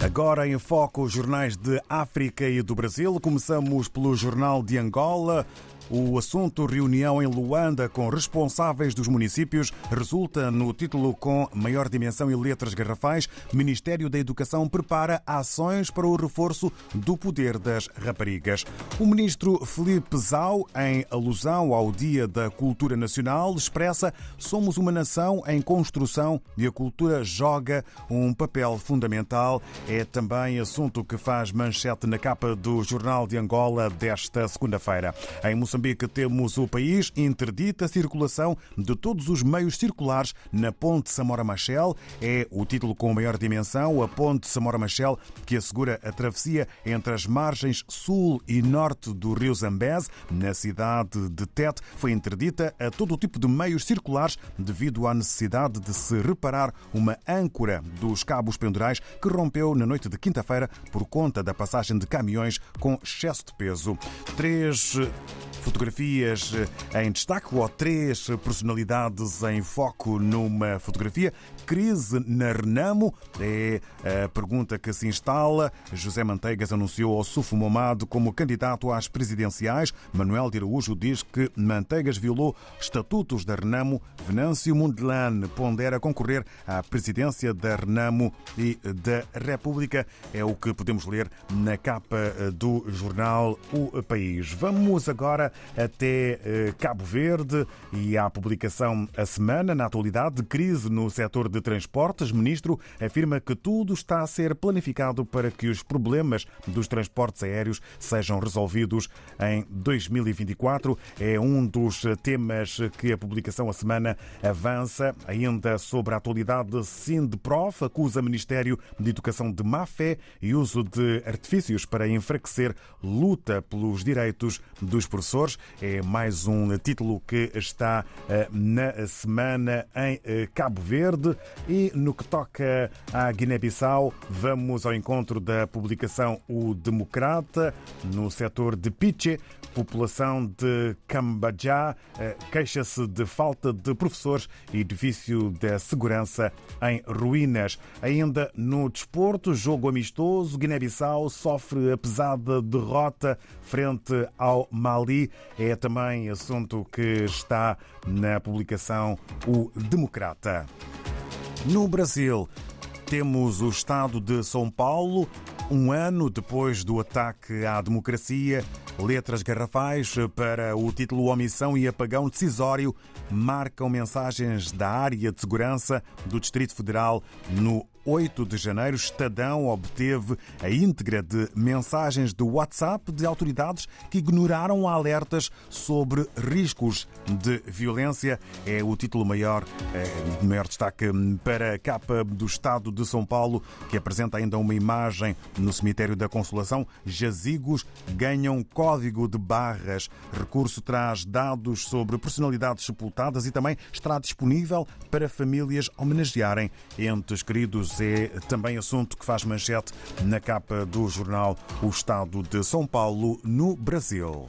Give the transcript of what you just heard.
Agora em foco os jornais de África e do Brasil. Começamos pelo Jornal de Angola. O assunto reunião em Luanda com responsáveis dos municípios resulta no título com maior dimensão e letras garrafais. Ministério da Educação prepara ações para o reforço do poder das raparigas. O ministro Felipe Zau, em alusão ao Dia da Cultura Nacional, expressa: somos uma nação em construção e a cultura joga um papel fundamental. É também assunto que faz manchete na capa do Jornal de Angola desta segunda-feira. Em Moçambique, Moçambique temos o país interdita a circulação de todos os meios circulares na Ponte Samora-Machel. É o título com maior dimensão, a Ponte Samora-Machel, que assegura a travessia entre as margens sul e norte do rio Zambeze, na cidade de Tete. Foi interdita a todo tipo de meios circulares devido à necessidade de se reparar uma âncora dos cabos pendurais que rompeu na noite de quinta-feira por conta da passagem de caminhões com excesso de peso. Três fotografias em destaque ou três personalidades em foco numa fotografia. Crise na Renamo é a pergunta que se instala. José Manteigas anunciou ao Sufo Momado como candidato às presidenciais. Manuel de Araújo diz que Manteigas violou estatutos da Renamo. Venâncio Mundelane pondera concorrer à presidência da Renamo e da República. É o que podemos ler na capa do jornal O País. Vamos agora até Cabo Verde e à publicação a semana, na atualidade, de crise no setor de transportes. Ministro afirma que tudo está a ser planificado para que os problemas dos transportes aéreos sejam resolvidos em 2024. É um dos temas que a publicação a semana avança. Ainda sobre a atualidade, Sindprof acusa Ministério de Educação de má fé e uso de artifícios para enfraquecer luta pelos direitos dos professores. É mais um título que está na semana em Cabo Verde. E no que toca à Guiné-Bissau, vamos ao encontro da publicação O Democrata, no setor de Piche. População de Cambajá queixa-se de falta de professores e edifício da segurança em ruínas. Ainda no desporto, jogo amistoso, Guiné-Bissau sofre a pesada derrota frente ao Mali. É também assunto que está na publicação O Democrata. No Brasil, temos o Estado de São Paulo. Um ano depois do ataque à democracia, letras garrafais para o título Omissão e Apagão Decisório marcam mensagens da área de segurança do Distrito Federal no 8 de janeiro, Estadão obteve a íntegra de mensagens de WhatsApp de autoridades que ignoraram alertas sobre riscos de violência. É o título maior, é, maior destaque para a capa do Estado de São Paulo, que apresenta ainda uma imagem no cemitério da Consolação. Jazigos ganham código de barras. Recurso traz dados sobre personalidades sepultadas e também estará disponível para famílias homenagearem entes queridos é também assunto que faz manchete na capa do jornal O Estado de São Paulo, no Brasil.